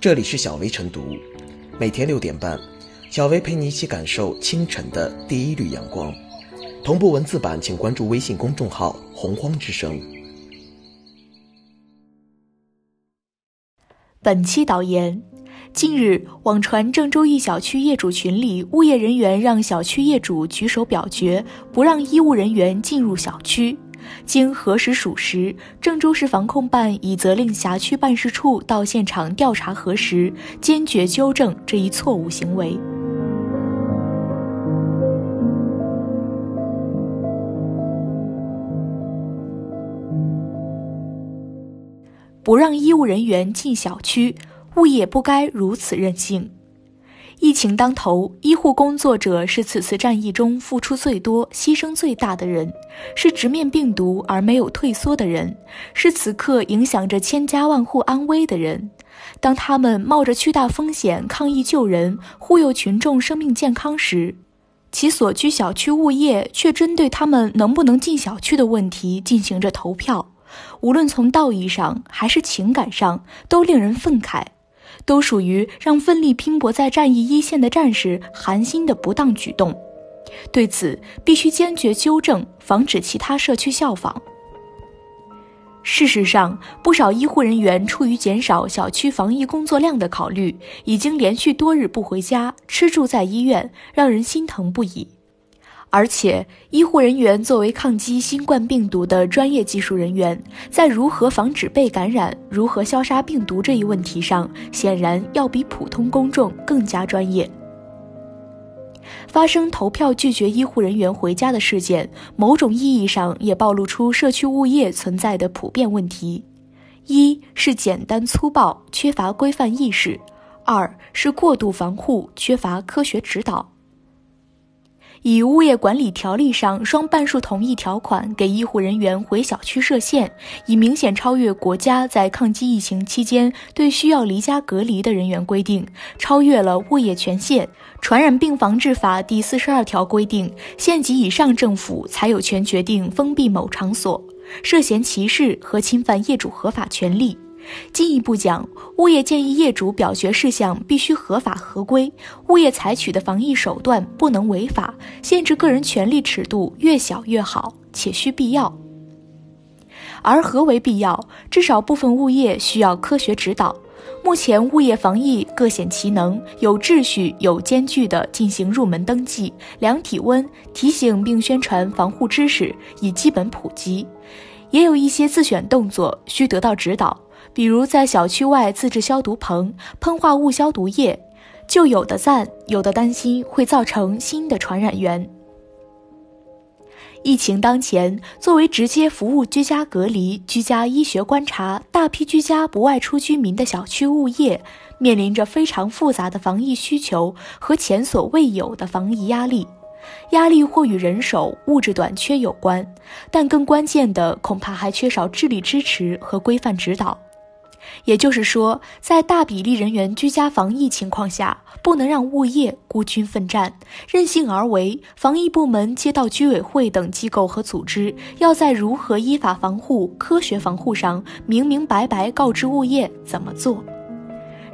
这里是小薇晨读，每天六点半，小薇陪你一起感受清晨的第一缕阳光。同步文字版，请关注微信公众号“洪荒之声”。本期导言：近日，网传郑州一小区业主群里，物业人员让小区业主举手表决，不让医务人员进入小区。经核实属实，郑州市防控办已责令辖区办事处到现场调查核实，坚决纠正这一错误行为。不让医务人员进小区，物业不该如此任性。疫情当头，医护工作者是此次战役中付出最多、牺牲最大的人，是直面病毒而没有退缩的人，是此刻影响着千家万户安危的人。当他们冒着巨大风险抗疫救人、护佑群众生命健康时，其所居小区物业却针对他们能不能进小区的问题进行着投票，无论从道义上还是情感上，都令人愤慨。都属于让奋力拼搏在战役一线的战士寒心的不当举动，对此必须坚决纠正，防止其他社区效仿。事实上，不少医护人员出于减少小区防疫工作量的考虑，已经连续多日不回家，吃住在医院，让人心疼不已。而且，医护人员作为抗击新冠病毒的专业技术人员，在如何防止被感染、如何消杀病毒这一问题上，显然要比普通公众更加专业。发生投票拒绝医护人员回家的事件，某种意义上也暴露出社区物业存在的普遍问题：一是简单粗暴、缺乏规范意识；二是过度防护、缺乏科学指导。以物业管理条例上双半数同意条款给医护人员回小区设限，已明显超越国家在抗击疫情期间对需要离家隔离的人员规定，超越了物业权限。传染病防治法第四十二条规定，县级以上政府才有权决定封闭某场所，涉嫌歧视和侵犯业主合法权利。进一步讲，物业建议业主表决事项必须合法合规，物业采取的防疫手段不能违法，限制个人权利尺度越小越好，且需必要。而何为必要？至少部分物业需要科学指导。目前物业防疫各显其能，有秩序、有间距地进行入门登记、量体温、提醒并宣传防护知识，已基本普及；也有一些自选动作需得到指导。比如在小区外自制消毒棚、喷化物消毒液，就有的赞，有的担心会造成新的传染源。疫情当前，作为直接服务居家隔离、居家医学观察、大批居家不外出居民的小区物业，面临着非常复杂的防疫需求和前所未有的防疫压力。压力或与人手、物质短缺有关，但更关键的恐怕还缺少智力支持和规范指导。也就是说，在大比例人员居家防疫情况下，不能让物业孤军奋战、任性而为。防疫部门、街道居委会等机构和组织，要在如何依法防护、科学防护上，明明白白告知物业怎么做。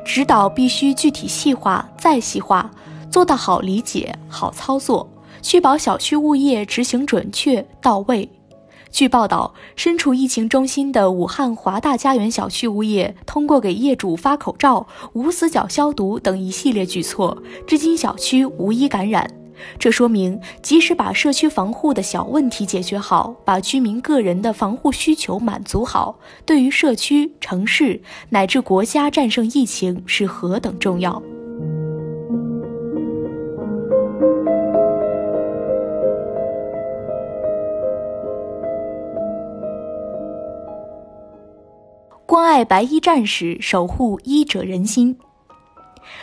指导必须具体细化、再细化，做到好理解、好操作，确保小区物业执行准确到位。据报道，身处疫情中心的武汉华大家园小区物业，通过给业主发口罩、无死角消毒等一系列举措，至今小区无一感染。这说明，即使把社区防护的小问题解决好，把居民个人的防护需求满足好，对于社区、城市乃至国家战胜疫情是何等重要。关爱白衣战士，守护医者仁心。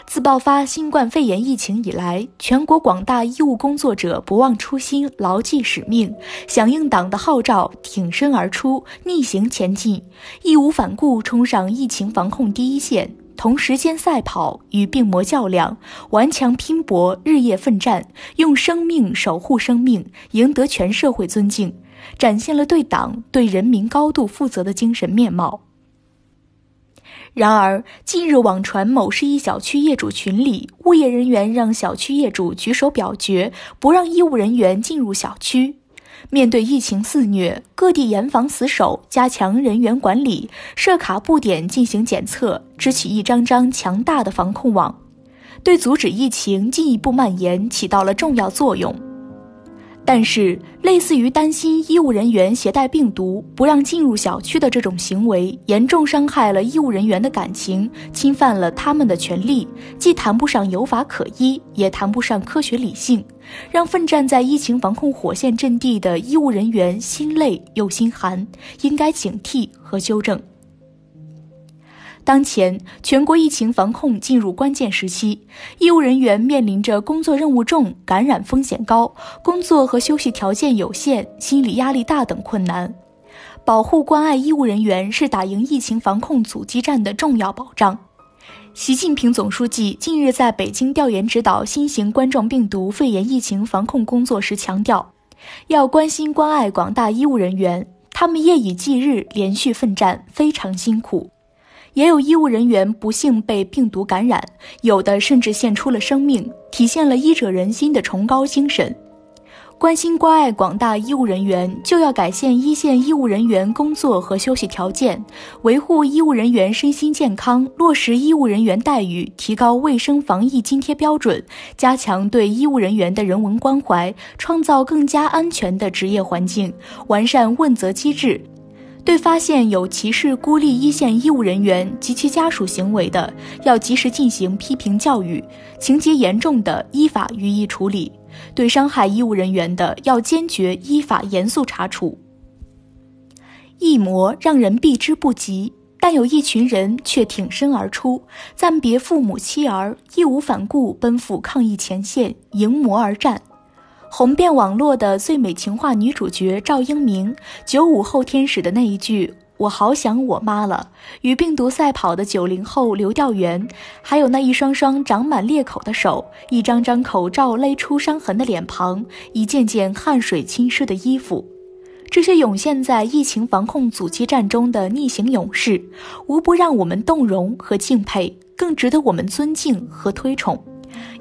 自爆发新冠肺炎疫情以来，全国广大医务工作者不忘初心，牢记使命，响应党的号召，挺身而出，逆行前进，义无反顾冲上疫情防控第一线，同时间赛跑，与病魔较量，顽强拼搏，日夜奋战，用生命守护生命，赢得全社会尊敬，展现了对党对人民高度负责的精神面貌。然而，近日网传某市一小区业主群里，物业人员让小区业主举手表决，不让医务人员进入小区。面对疫情肆虐，各地严防死守，加强人员管理，设卡布点进行检测，织起一张张强大的防控网，对阻止疫情进一步蔓延起到了重要作用。但是，类似于担心医务人员携带病毒不让进入小区的这种行为，严重伤害了医务人员的感情，侵犯了他们的权利，既谈不上有法可依，也谈不上科学理性，让奋战在疫情防控火线阵地的医务人员心累又心寒，应该警惕和纠正。当前全国疫情防控进入关键时期，医务人员面临着工作任务重、感染风险高、工作和休息条件有限、心理压力大等困难。保护关爱医务人员是打赢疫情防控阻击战的重要保障。习近平总书记近日在北京调研指导新型冠状病毒肺炎疫情防控工作时强调，要关心关爱广大医务人员，他们夜以继日连续奋战，非常辛苦。也有医务人员不幸被病毒感染，有的甚至献出了生命，体现了医者仁心的崇高精神。关心关爱广大医务人员，就要改善一线医务人员工作和休息条件，维护医务人员身心健康，落实医务人员待遇，提高卫生防疫津贴标准，加强对医务人员的人文关怀，创造更加安全的职业环境，完善问责机制。对发现有歧视、孤立一线医务人员及其家属行为的，要及时进行批评教育，情节严重的依法予以处理；对伤害医务人员的，要坚决依法严肃查处。疫魔让人避之不及，但有一群人却挺身而出，暂别父母妻儿，义无反顾奔赴抗疫前线，迎魔而战。红遍网络的最美情话女主角赵英明，九五后天使的那一句“我好想我妈了”，与病毒赛跑的九零后刘调元，还有那一双双长满裂口的手，一张张口罩勒出伤痕的脸庞，一件件汗水浸湿的衣服，这些涌现在疫情防控阻击战中的逆行勇士，无不让我们动容和敬佩，更值得我们尊敬和推崇。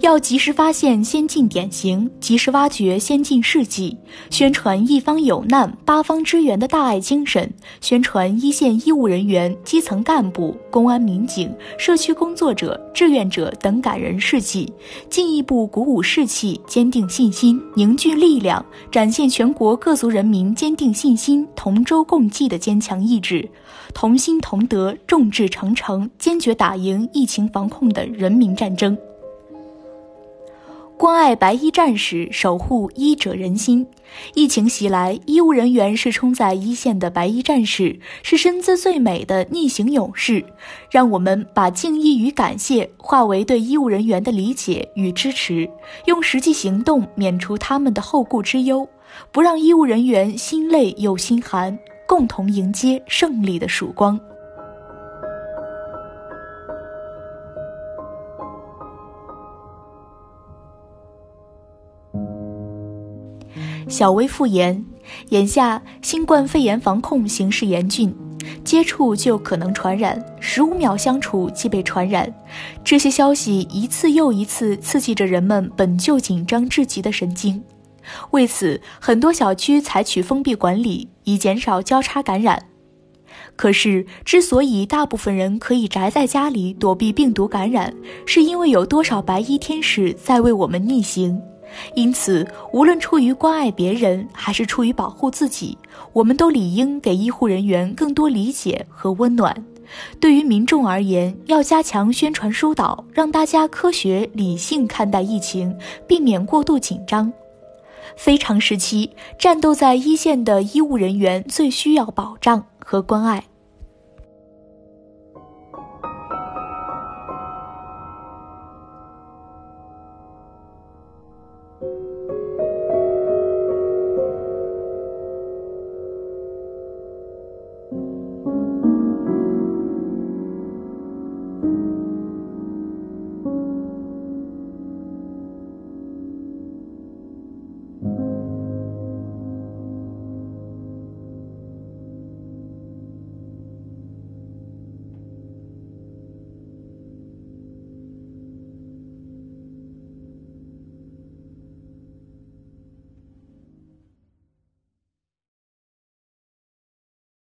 要及时发现先进典型，及时挖掘先进事迹，宣传一方有难八方支援的大爱精神，宣传一线医务人员、基层干部、公安民警、社区工作者、志愿者等感人事迹，进一步鼓舞士气，坚定信心，凝聚力量，展现全国各族人民坚定信心、同舟共济的坚强意志，同心同德，众志成城，坚决打赢疫情防控的人民战争。关爱白衣战士，守护医者仁心。疫情袭来，医务人员是冲在一线的白衣战士，是身姿最美的逆行勇士。让我们把敬意与感谢化为对医务人员的理解与支持，用实际行动免除他们的后顾之忧，不让医务人员心累又心寒，共同迎接胜利的曙光。小微复言，眼下新冠肺炎防控形势严峻，接触就可能传染，十五秒相处即被传染。这些消息一次又一次刺激着人们本就紧张至极的神经。为此，很多小区采取封闭管理，以减少交叉感染。可是，之所以大部分人可以宅在家里躲避病毒感染，是因为有多少白衣天使在为我们逆行。因此，无论出于关爱别人，还是出于保护自己，我们都理应给医护人员更多理解和温暖。对于民众而言，要加强宣传疏导，让大家科学理性看待疫情，避免过度紧张。非常时期，战斗在一线的医务人员最需要保障和关爱。